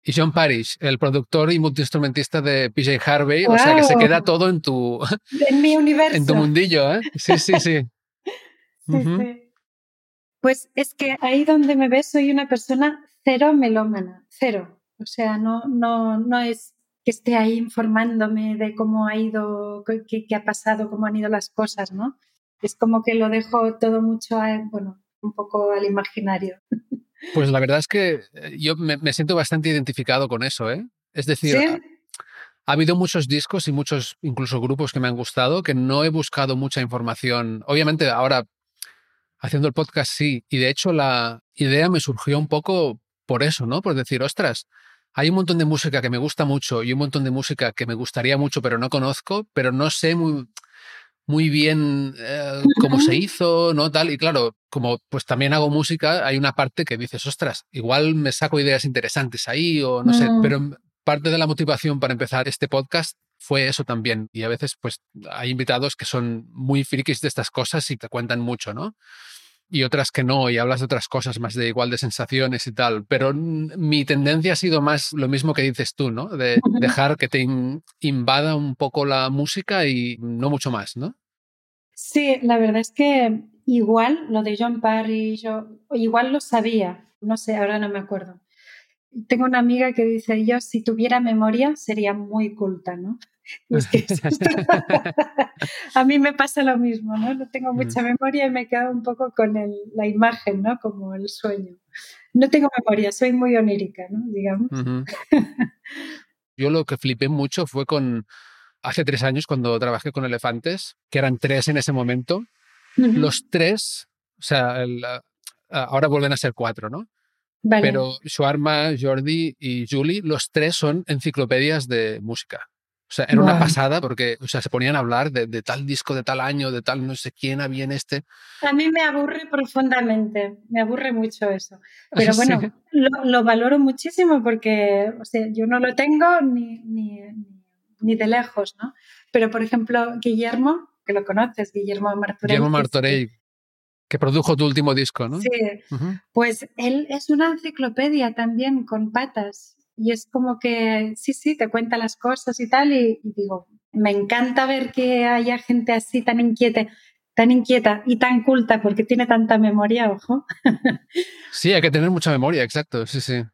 Speaker 1: Y John Parrish, el productor y multiinstrumentista de PJ Harvey. O sea que se queda todo en tu.
Speaker 2: En mi universo.
Speaker 1: En tu mundillo, ¿eh? Sí, sí, sí.
Speaker 2: Pues es que ahí donde me ves soy una persona cero melómana, cero. O sea, no, no, no es que esté ahí informándome de cómo ha ido, qué, qué, ha pasado, cómo han ido las cosas, ¿no? Es como que lo dejo todo mucho, bueno, un poco al imaginario.
Speaker 1: Pues la verdad es que eh, yo me, me siento bastante identificado con eso, ¿eh? Es decir, ha habido muchos discos y muchos incluso grupos que me han gustado que no he buscado mucha información. Obviamente ahora haciendo el podcast sí, y de hecho la idea me surgió un poco por eso, ¿no? Por decir, ostras, hay un montón de música que me gusta mucho y un montón de música que me gustaría mucho pero no conozco, pero no sé muy, muy bien eh, cómo se hizo, ¿no? Tal, y claro, como pues también hago música, hay una parte que dices, ostras, igual me saco ideas interesantes ahí o no sé, mm. pero parte de la motivación para empezar este podcast fue eso también. Y a veces, pues, hay invitados que son muy frikis de estas cosas y te cuentan mucho, ¿no? Y otras que no, y hablas de otras cosas más de igual de sensaciones y tal. Pero mi tendencia ha sido más lo mismo que dices tú, ¿no? De dejar que te invada un poco la música y no mucho más, ¿no?
Speaker 2: Sí, la verdad es que igual lo de John Parry, yo igual lo sabía, no sé, ahora no me acuerdo tengo una amiga que dice, yo si tuviera memoria sería muy culta, ¿no? a mí me pasa lo mismo, ¿no? No tengo mucha memoria y me quedo un poco con la imagen, ¿no? Como el sueño. No tengo memoria, soy muy onírica, ¿no? Digamos.
Speaker 1: Yo lo que flipé mucho fue con, hace tres años cuando trabajé con elefantes, que eran tres en ese momento, los tres, o sea, ahora vuelven a ser cuatro, ¿no? Pero Shuarma, Jordi y Julie, los tres son enciclopedias de música. O sea, era una pasada porque o sea, se ponían a hablar de, tal disco, de tal año, de tal no sé quién había en este.
Speaker 2: A mí me aburre profundamente, me aburre mucho eso. Pero bueno, lo, valoro muchísimo porque o sea, yo no lo tengo ni, ni, ni, de lejos, ¿no? Pero por ejemplo, Guillermo, que lo conoces, Guillermo Martorell.
Speaker 1: Guillermo Martorell, que produjo tu último disco, ¿no?
Speaker 2: Sí, pues él es una enciclopedia también con patas y es como que, sí, sí, te cuenta las cosas y tal, y, digo, me encanta ver que haya gente así tan inquieta, tan inquieta y tan culta porque tiene tanta memoria, ojo.
Speaker 1: Sí, hay que tener mucha memoria, exacto, sí, sí.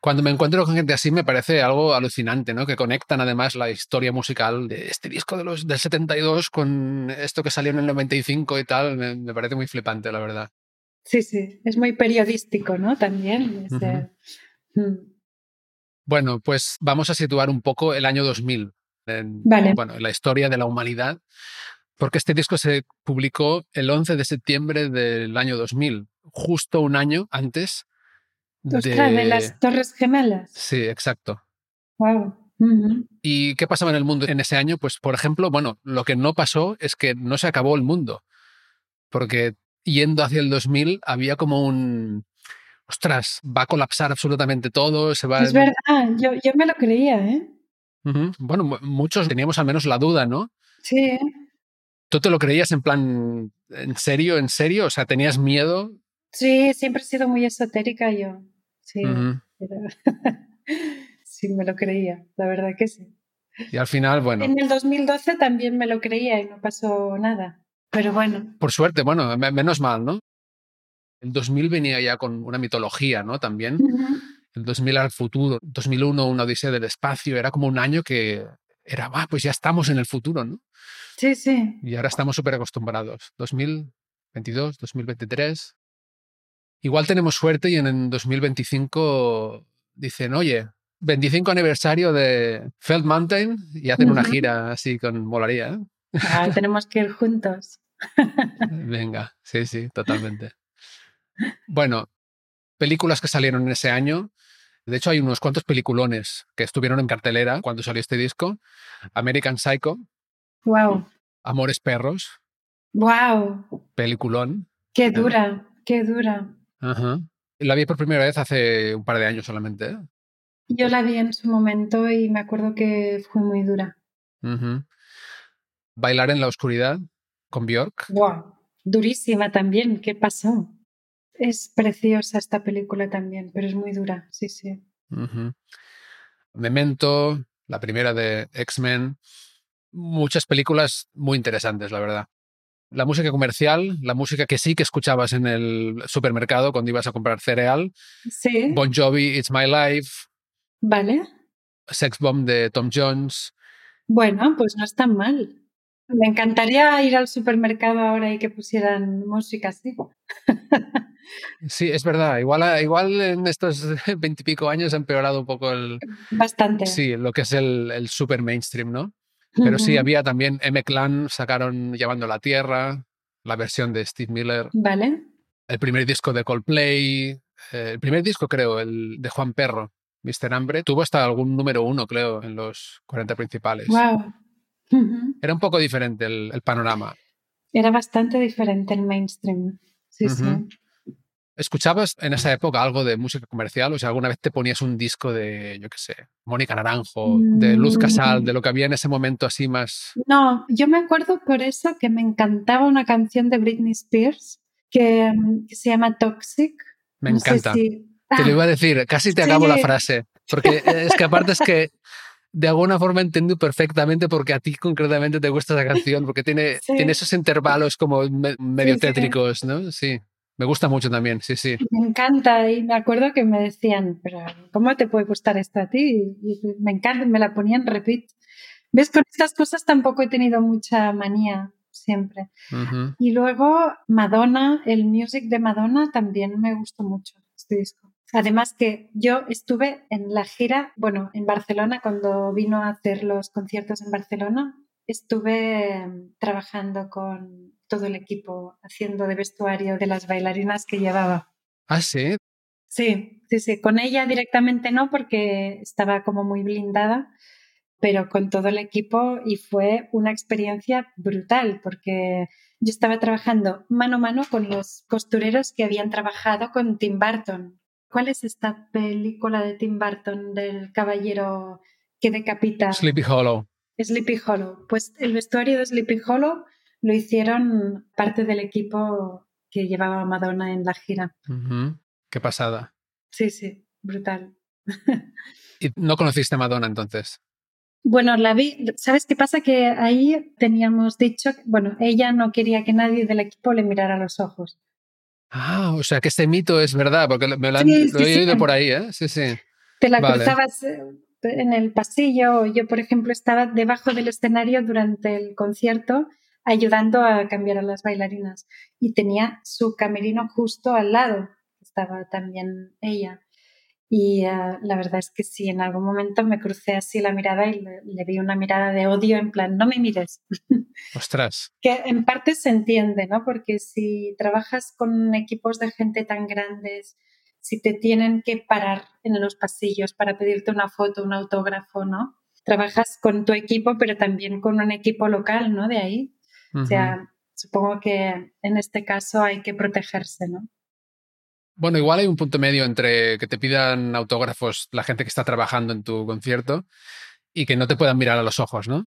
Speaker 1: Cuando me encuentro con gente así me parece algo alucinante, ¿no? Que conectan además la historia musical de este disco de los, del 72 con esto que salió en el 95 y tal, me, parece muy flipante, la verdad.
Speaker 2: Sí, sí, es muy periodístico, ¿no? También.
Speaker 1: Mm. Bueno, pues vamos a situar un poco el año 2000 en, bueno, en la historia de la humanidad, porque este disco se publicó el 11 de septiembre del año 2000, justo un año antes
Speaker 2: de... las Torres Gemelas.
Speaker 1: Sí, exacto.
Speaker 2: Wow.
Speaker 1: ¿Y qué pasaba en el mundo en ese año? Pues, por ejemplo, bueno, lo que no pasó es que no se acabó el mundo, porque yendo hacia el 2000 había como un, ostras, va a colapsar absolutamente todo, se va...
Speaker 2: Es verdad, yo, yo me lo creía, ¿eh?
Speaker 1: Bueno, muchos teníamos al menos la duda, ¿no?
Speaker 2: Sí.
Speaker 1: ¿Tú te lo creías en plan, en serio, en serio? O sea, ¿tenías miedo?
Speaker 2: Sí, siempre he sido muy esotérica yo. Sí, sí, me lo creía, la verdad que sí.
Speaker 1: Y al final, bueno.
Speaker 2: En el 2012 también me lo creía y no pasó nada. Pero bueno.
Speaker 1: Por suerte, bueno, menos mal, ¿no? El 2000 venía ya con una mitología, ¿no? También. El 2000 al futuro. 2001, una odisea del espacio. Era como un año que era, ah, pues ya estamos en el futuro, ¿no?
Speaker 2: Sí, sí.
Speaker 1: Y ahora estamos súper acostumbrados. 2022, 2023. Igual tenemos suerte y en el 2025 dicen, oye, 25 aniversario de Feld Mountain y hacen una gira así con molaría. ¿eh?
Speaker 2: Ah, tenemos que ir juntos.
Speaker 1: Venga, sí, sí, totalmente. Bueno, películas que salieron en ese año. De hecho, hay unos cuantos peliculones que estuvieron en cartelera cuando salió este disco. American Psycho.
Speaker 2: Wow.
Speaker 1: Amores Perros.
Speaker 2: Wow.
Speaker 1: Peliculón.
Speaker 2: Qué dura, qué dura.
Speaker 1: Ajá. La vi por primera vez hace un par de años solamente. ¿eh?
Speaker 2: Yo la vi en su momento y me acuerdo que fue muy dura.
Speaker 1: Bailar en la oscuridad con Björk.
Speaker 2: Wow. Durísima también. ¿Qué pasó? Es preciosa esta película también, pero es muy dura, sí, sí.
Speaker 1: Memento, la primera de X-Men. Muchas películas muy interesantes, la verdad. La música comercial, la música que sí que escuchabas en el supermercado cuando ibas a comprar cereal.
Speaker 2: Sí.
Speaker 1: Bon Jovi, It's My Life.
Speaker 2: Vale.
Speaker 1: Sex Bomb de Tom Jones.
Speaker 2: Bueno, pues no es tan mal. Me encantaría ir al supermercado ahora y que pusieran música así.
Speaker 1: Sí, es verdad. Igual, igual en estos veintipico años ha empeorado un poco el...
Speaker 2: Bastante.
Speaker 1: Sí, lo que es el, super mainstream, ¿no? Pero sí, había también M-Clan, sacaron Llevando la Tierra, la versión de Steve Miller.
Speaker 2: Vale.
Speaker 1: El primer disco de Coldplay, eh, el primer disco creo, el de Juan Perro, Mr. Hambre, tuvo hasta algún número uno, creo, en los 40 principales.
Speaker 2: Wow.
Speaker 1: Era un poco diferente el, panorama.
Speaker 2: Era bastante diferente el mainstream. Sí, sí.
Speaker 1: ¿Escuchabas en esa época algo de música comercial? O sea, ¿alguna vez te ponías un disco de, yo qué sé, Mónica Naranjo, de Luz Casal, de lo que había en ese momento así más?
Speaker 2: No, yo me acuerdo por eso que me encantaba una canción de Britney Spears que, mm, se llama Toxic.
Speaker 1: Me encanta. Te lo iba a decir, casi te acabo la frase. Porque es que aparte es que de alguna forma entiendo perfectamente porque a ti concretamente te gusta esa canción, porque tiene, tiene esos intervalos como medio tétricos, ¿no? Sí. Me gusta mucho también, sí, sí.
Speaker 2: Me encanta y me acuerdo que me decían, pero ¿cómo te puede gustar esto a ti? Y me encanta, me la ponían repeat. ¿Ves? Con estas cosas tampoco he tenido mucha manía siempre. Y luego Madonna, el music de Madonna también me gustó mucho, este disco. Además que yo estuve en la gira, bueno, en Barcelona, cuando vino a hacer los conciertos en Barcelona, estuve trabajando con todo el equipo haciendo de vestuario de las bailarinas que llevaba.
Speaker 1: Ah, sí.
Speaker 2: Sí, sí, sí. Con ella directamente no, porque estaba como muy blindada, pero con todo el equipo y fue una experiencia brutal, porque yo estaba trabajando mano a mano con los costureros que habían trabajado con Tim Burton. ¿Cuál es esta película de Tim Burton del caballero que decapita?
Speaker 1: Sleepy Hollow.
Speaker 2: Sleepy Hollow. Pues el vestuario de Sleepy Hollow lo hicieron parte del equipo que llevaba a Madonna en la gira.
Speaker 1: Qué pasada.
Speaker 2: Sí, sí, brutal.
Speaker 1: ¿Y no conociste a Madonna entonces?
Speaker 2: Bueno, la vi, ¿sabes qué pasa? Que ahí teníamos dicho, bueno, ella no quería que nadie del equipo le mirara a los ojos.
Speaker 1: Ah, o sea que este mito es verdad, porque me lo, han, he oído por ahí, ¿eh? Sí, sí.
Speaker 2: Te la cruzabas eh, en el pasillo. Yo, por ejemplo, estaba debajo del escenario durante el concierto ayudando a cambiar a las bailarinas y tenía su camerino justo al lado. Estaba también ella. Y uh, la verdad es que sí, en algún momento me crucé así la mirada y le, le, vi una mirada de odio en plan, no me mires.
Speaker 1: Ostras.
Speaker 2: que en parte se entiende, ¿no? Porque si trabajas con equipos de gente tan grandes, si te tienen que parar en los pasillos para pedirte una foto, un autógrafo, ¿no? Trabajas con tu equipo, pero también con un equipo local, ¿no? De ahí. Uh -huh. O sea, supongo que en este caso hay que protegerse, ¿no?
Speaker 1: Bueno, igual hay un punto medio entre que te pidan autógrafos la gente que está trabajando en tu concierto y que no te puedan mirar a los ojos, ¿no?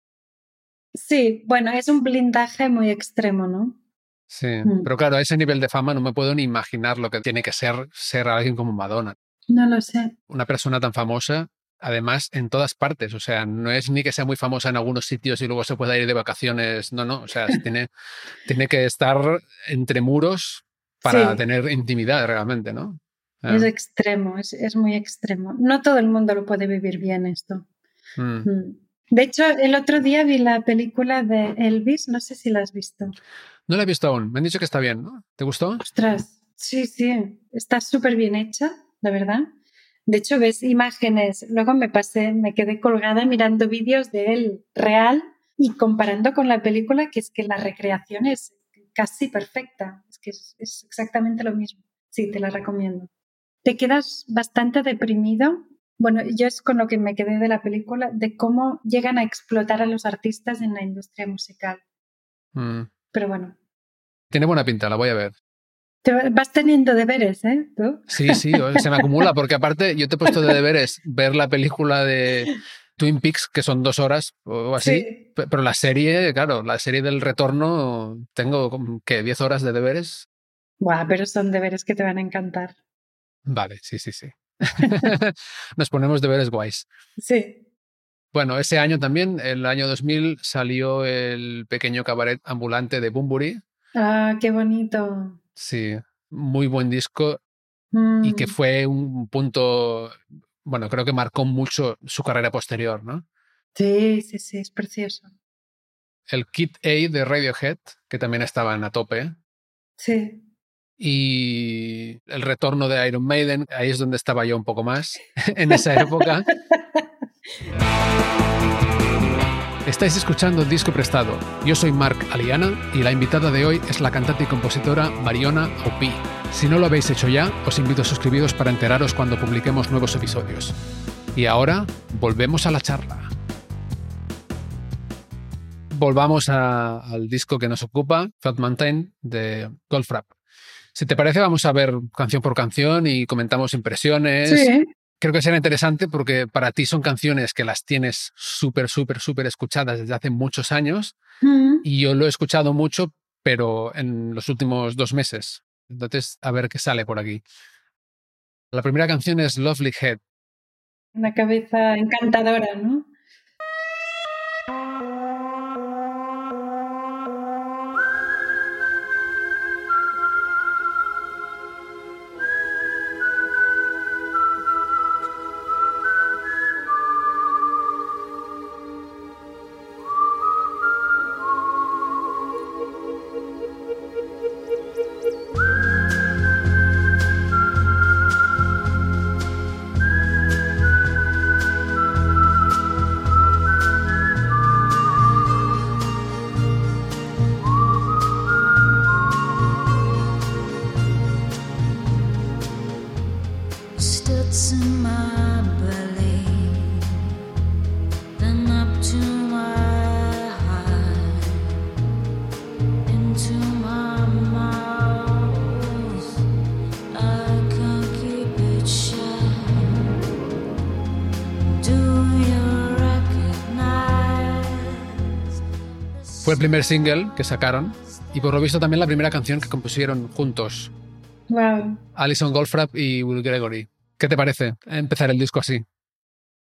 Speaker 2: Sí, bueno, es un blindaje muy extremo, ¿no?
Speaker 1: Sí, mm. pero claro, a ese nivel de fama no me puedo ni imaginar lo que tiene que ser ser alguien como Madonna.
Speaker 2: No lo sé.
Speaker 1: Una persona tan famosa, además en todas partes, o sea, no es ni que sea muy famosa en algunos sitios y luego se pueda ir de vacaciones, no, no, o sea, tiene, tiene que estar entre muros para sí. tener intimidad realmente, ¿no?
Speaker 2: Ah. Es extremo, es, es, muy extremo. No todo el mundo lo puede vivir bien esto. Mm. Mm. De hecho, el otro día vi la película de Elvis, no sé si la has visto.
Speaker 1: No la he visto aún, me han dicho que está bien, ¿no? ¿Te gustó?
Speaker 2: Ostras, sí, sí, está súper bien hecha, la verdad. De hecho, ves imágenes, luego me pasé, me quedé colgada mirando vídeos de él real y comparando con la película, que es que la recreación es casi perfecta, es que es, es exactamente lo mismo. Sí, te la recomiendo. Te quedas bastante deprimido bueno, yo es con lo que me quedé de la película, de cómo llegan a explotar a los artistas en la industria musical. Mm. Pero bueno.
Speaker 1: Tiene buena pinta, la voy a ver.
Speaker 2: Te vas teniendo deberes, ¿eh? ¿Tú?
Speaker 1: Sí, sí, se me acumula, porque aparte yo te he puesto de deberes ver la película de Twin Peaks, que son dos horas o así, sí. pero la serie, claro, la serie del retorno, tengo, ¿qué? ¿10 horas de deberes?
Speaker 2: Buah, pero son deberes que te van a encantar.
Speaker 1: Vale, sí, sí, sí. Nos ponemos deberes guays.
Speaker 2: Sí.
Speaker 1: Bueno, ese año también, el año 2000, salió el pequeño cabaret ambulante de Bumburi.
Speaker 2: Ah, qué bonito.
Speaker 1: Sí, muy buen disco mm. y que fue un punto, bueno, creo que marcó mucho su carrera posterior, ¿no?
Speaker 2: Sí, sí, sí, es precioso.
Speaker 1: El Kit A de Radiohead, que también estaba en a tope.
Speaker 2: Sí
Speaker 1: y el retorno de Iron Maiden, ahí es donde estaba yo un poco más en esa época. Estáis escuchando Disco Prestado. Yo soy Mark Aliana y la invitada de hoy es la cantante y compositora Mariona Opi. Si no lo habéis hecho ya, os invito a suscribiros para enteraros cuando publiquemos nuevos episodios. Y ahora, volvemos a la charla. Volvamos al disco que nos ocupa, Fat Mountain, de Goldfrapp. Si te parece, vamos a ver canción por canción y comentamos impresiones.
Speaker 2: Sí.
Speaker 1: Creo que será interesante porque para ti son canciones que las tienes súper, súper, súper escuchadas desde hace muchos años y yo lo he escuchado mucho, pero en los últimos dos meses. Entonces, a ver qué sale por aquí. La primera canción es Lovely Head.
Speaker 2: Una cabeza encantadora, ¿no?
Speaker 1: Primer single que sacaron y por lo visto también la primera canción que compusieron juntos.
Speaker 2: Wow.
Speaker 1: Alison Goldfrapp y Will Gregory, ¿Qué te parece empezar el disco así?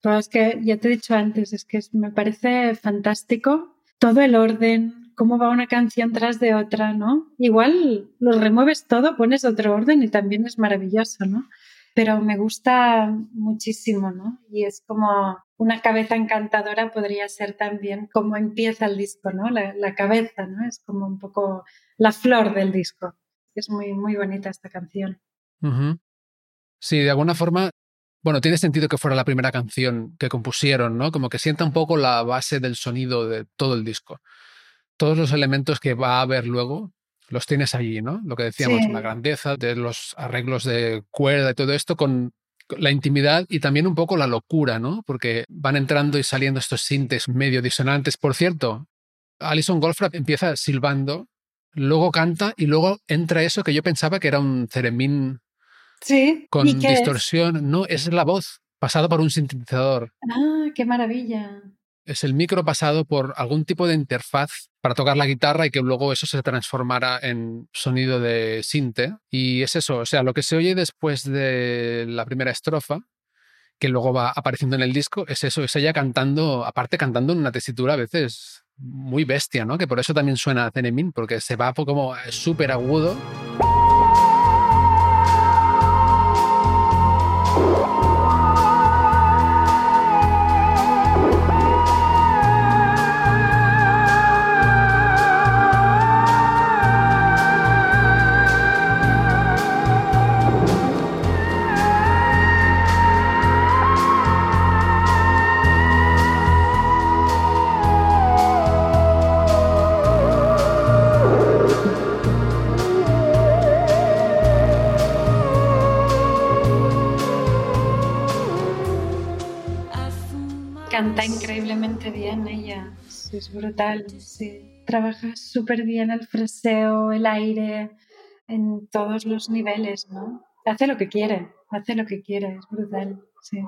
Speaker 2: Pues es que ya te he dicho antes, es que me parece fantástico todo el orden, cómo va una canción tras de otra, ¿no? Igual lo remueves todo, pones otro orden y también es maravilloso, ¿no? Pero me gusta muchísimo, ¿no? Y es como una cabeza encantadora podría ser también cómo empieza el disco, ¿no? La, cabeza, ¿no? Es como un poco la flor del disco. Es muy, muy bonita esta canción.
Speaker 1: Sí, de alguna forma bueno, tiene sentido que fuera la primera canción que compusieron, ¿no? Como que sienta un poco la base del sonido de todo el disco. Todos los elementos que va a haber luego los tienes allí, ¿no? Lo que decíamos, la grandeza de los arreglos de cuerda y todo esto con la intimidad y también un poco la locura, ¿no? Porque van entrando y saliendo estos sintes medio disonantes. Por cierto, Alison Goldfrapp empieza silbando, luego canta y luego entra eso que yo pensaba que era un ceremín
Speaker 2: Sí.
Speaker 1: Con distorsión. No, es la voz pasada por un sintetizador.
Speaker 2: Ah, qué maravilla.
Speaker 1: Es el micro pasado por algún tipo de interfaz para tocar la guitarra y que luego eso se transformara en sonido de sinte. Y es eso, o sea, lo que se oye después de la primera estrofa, que luego va apareciendo en el disco, es eso, es ella cantando, aparte cantando en una tesitura a veces muy bestia, ¿no? Que por eso también suena a Zenemin, porque se va como súper agudo.
Speaker 2: Es brutal, sí. Trabaja súper bien el fraseo, el aire, en todos los niveles, ¿no? Hace lo que quiere, hace lo que quiere, es brutal, sí.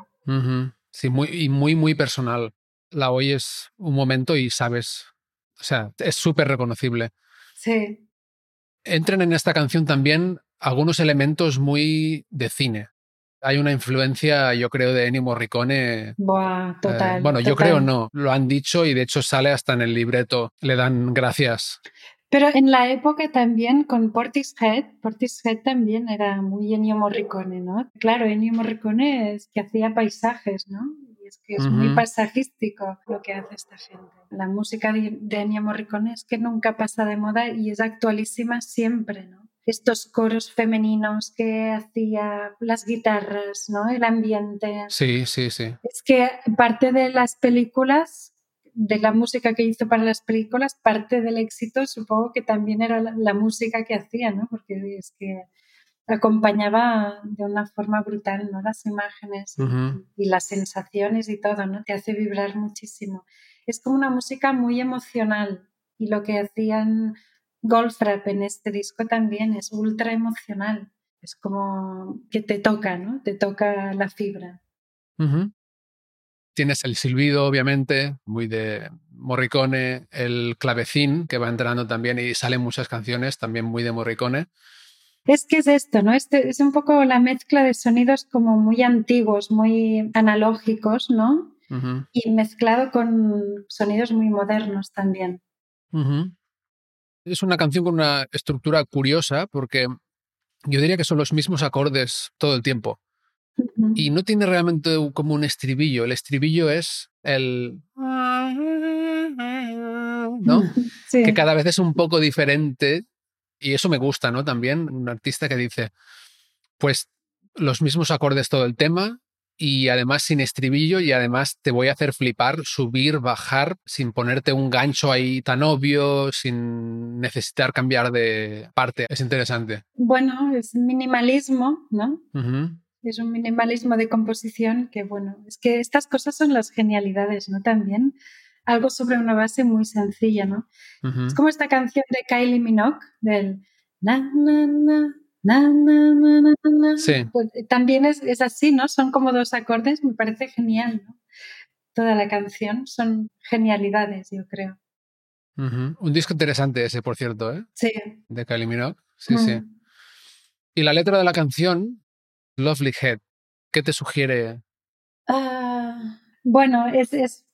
Speaker 1: Sí, muy, y muy, muy personal. La oyes un momento y sabes, o sea, es súper reconocible.
Speaker 2: Sí.
Speaker 1: Entran en esta canción también algunos elementos muy de cine hay una influencia, yo creo, de Ennio Morricone.
Speaker 2: Buah, total.
Speaker 1: Eh, bueno, yo creo no, lo han dicho y de hecho sale hasta en el libreto, le dan gracias.
Speaker 2: Pero en la época también con Portishead, Portishead también era muy Ennio Morricone, ¿no? Claro, Ennio Morricone es que hacía paisajes, ¿no? Y es que es muy paisajístico lo que hace esta gente. La música de Ennio Morricone es que nunca pasa de moda y es actualísima siempre, ¿no? Estos coros femeninos que hacía las guitarras, ¿no? El ambiente.
Speaker 1: Sí, sí, sí.
Speaker 2: Es que parte de las películas, de la música que hizo para las películas, parte del éxito supongo que también era la, música que hacía, ¿no? Porque es que acompañaba de una forma brutal, ¿no? Las imágenes y las sensaciones y todo, ¿no? Te hace vibrar muchísimo. Es como una música muy emocional y lo que hacían Goldfrapp en este disco también es ultra emocional. Es como que te toca, ¿no? Te toca la fibra.
Speaker 1: Tienes el silbido, obviamente, muy de Morricone, el clavecín que va entrando también y salen muchas canciones, también muy de Morricone.
Speaker 2: Es que es esto, ¿no? Este es un poco la mezcla de sonidos como muy antiguos, muy analógicos, ¿no? Y mezclado con sonidos muy modernos también.
Speaker 1: Es una canción con una estructura curiosa porque yo diría que son los mismos acordes todo el tiempo. Y no tiene realmente como un estribillo. El estribillo es el... ¿No? Que cada vez es un poco diferente. Y eso me gusta, ¿no? También un artista que dice, pues los mismos acordes todo el tema, y además sin estribillo y además te voy a hacer flipar, subir, bajar sin ponerte un gancho ahí tan obvio, sin necesitar cambiar de parte. Es interesante.
Speaker 2: Bueno, es minimalismo, ¿no? Es un minimalismo de composición que, bueno, es que estas cosas son las genialidades, ¿no? También algo sobre una base muy sencilla, ¿no? Es como esta canción de Kylie Minogue del na, na, na,
Speaker 1: sí.
Speaker 2: Pues, eh, también es, es, así, ¿no? Son como dos acordes, me parece genial, ¿no? Toda la canción son genialidades, yo creo.
Speaker 1: Un disco interesante ese, por cierto, ¿eh?
Speaker 2: Sí.
Speaker 1: De Kylie Minogue. Sí, sí. Y la letra de la canción, Lovely Head. ¿Qué te sugiere?
Speaker 2: Ah, bueno, es,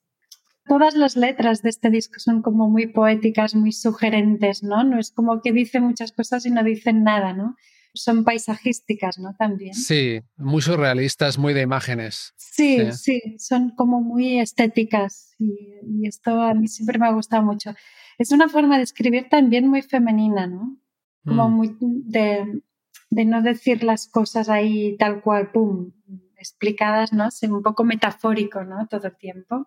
Speaker 2: todas las letras de este disco son como muy poéticas, muy sugerentes, ¿no? No es como que dice muchas cosas y no dicen nada, ¿no? Son paisajísticas, ¿no? También.
Speaker 1: Sí, muy surrealistas, muy de imágenes.
Speaker 2: Sí, sí, son como muy estéticas y, y, esto a mí siempre me ha gustado mucho. Es una forma de escribir también muy femenina, ¿no? Como mm. muy de, de no decir las cosas ahí tal cual, pum, explicadas, ¿no? Es un poco metafórico, ¿no? Todo el tiempo.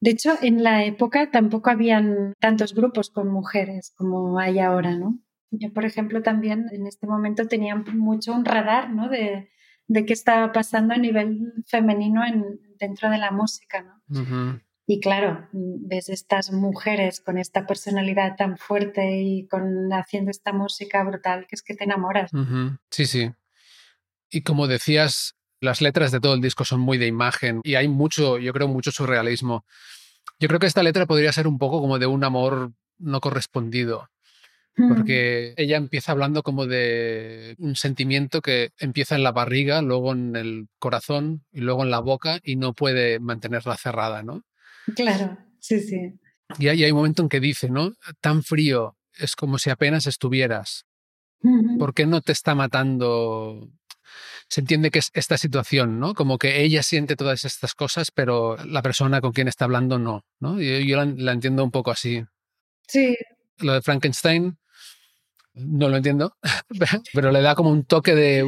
Speaker 2: De hecho, en la época tampoco habían tantos grupos con mujeres como hay ahora, ¿no? Yo, por ejemplo, también en este momento tenía mucho un radar, ¿no? De, de qué estaba pasando a nivel femenino en, dentro de la música, ¿no? Y claro, ves estas mujeres con esta personalidad tan fuerte y con haciendo esta música brutal que es que te enamoras.
Speaker 1: Sí, sí. Y como decías, las letras de todo el disco son muy de imagen y hay mucho, yo creo, mucho surrealismo. Yo creo que esta letra podría ser un poco como de un amor no correspondido. Porque ella empieza hablando como de un sentimiento que empieza en la barriga, luego en el corazón y luego en la boca y no puede mantenerla cerrada, ¿no?
Speaker 2: Claro, sí, sí.
Speaker 1: Y hay, hay un momento en que dice, ¿no? Tan frío, es como si apenas estuvieras. ¿Por qué no te está matando? Se entiende que es esta situación, ¿no? Como que ella siente todas estas cosas, pero la persona con quien está hablando no, ¿no? Yo, yo la, entiendo un poco así.
Speaker 2: Sí.
Speaker 1: Lo de Frankenstein no lo entiendo, pero le da como un toque de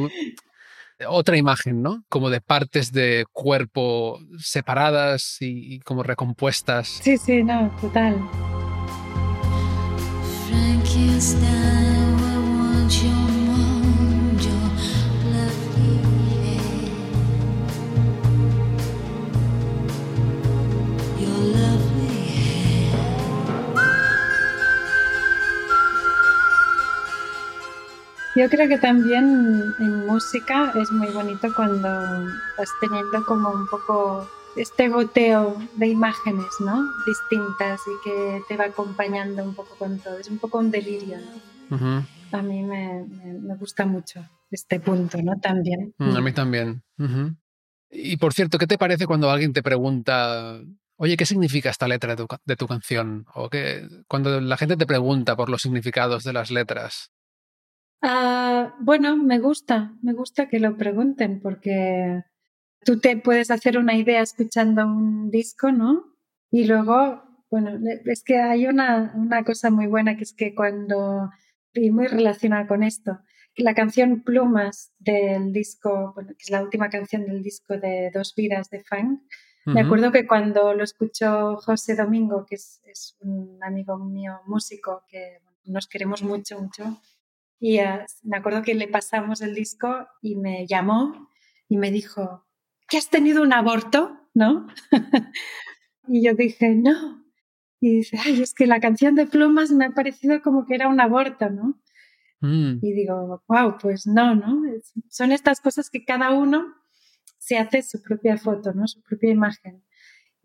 Speaker 1: otra imagen, ¿no? Como de partes de cuerpo separadas y, como recompuestas.
Speaker 2: Sí, sí, no, total. Yo creo que también en música es muy bonito cuando vas teniendo como un poco este goteo de imágenes, ¿no? Distintas y que te va acompañando un poco con todo. Es un poco un delirio, ¿no? A mí me, gusta mucho este punto, ¿no? También.
Speaker 1: Mm, a mí también. Y por cierto, ¿qué te parece cuando alguien te pregunta, oye, ¿qué significa esta letra de tu, canción? O que cuando la gente te pregunta por los significados de las letras.
Speaker 2: Ah, bueno, me gusta, me gusta que lo pregunten porque tú te puedes hacer una idea escuchando un disco, ¿no? Y luego, bueno, es que hay una, una cosa muy buena que es que cuando, y muy relacionada con esto, la canción Plumas del disco, bueno, que es la última canción del disco de Dos Vidas de Funk, me acuerdo que cuando lo escuchó José Domingo, que es, es un amigo mío músico que nos queremos mucho, mucho, y uh, me acuerdo que le pasamos el disco y me llamó y me dijo, ¿que has tenido un aborto? ¿No? y yo dije, no. Y dice, ay, es que la canción de plumas me ha parecido como que era un aborto, ¿no? Mm. Y digo, wow, pues no, ¿no? son estas cosas que cada uno se hace su propia foto, ¿no? Su propia imagen.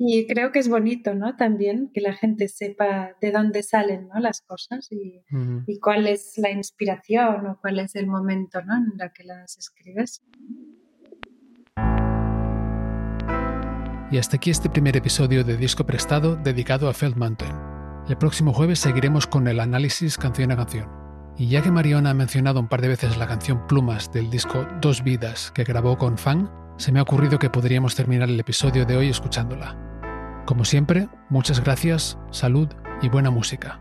Speaker 2: Y creo que es bonito, ¿no? También que la gente sepa de dónde salen ¿no? las cosas y, y, cuál es la inspiración o cuál es el momento ¿no? en el que las escribes.
Speaker 1: Y hasta aquí este primer episodio de Disco Prestado dedicado a Feld Mountain. El próximo jueves seguiremos con el análisis canción a canción. Y ya que Mariona ha mencionado un par de veces la canción Plumas del disco Dos Vidas que grabó con Fan, se me ha ocurrido que podríamos terminar el episodio de hoy escuchándola. Como siempre, muchas gracias, salud y buena música.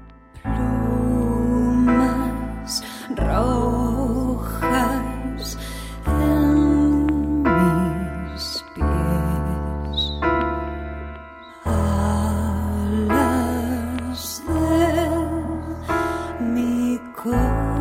Speaker 1: Rojas en mis pies, mi.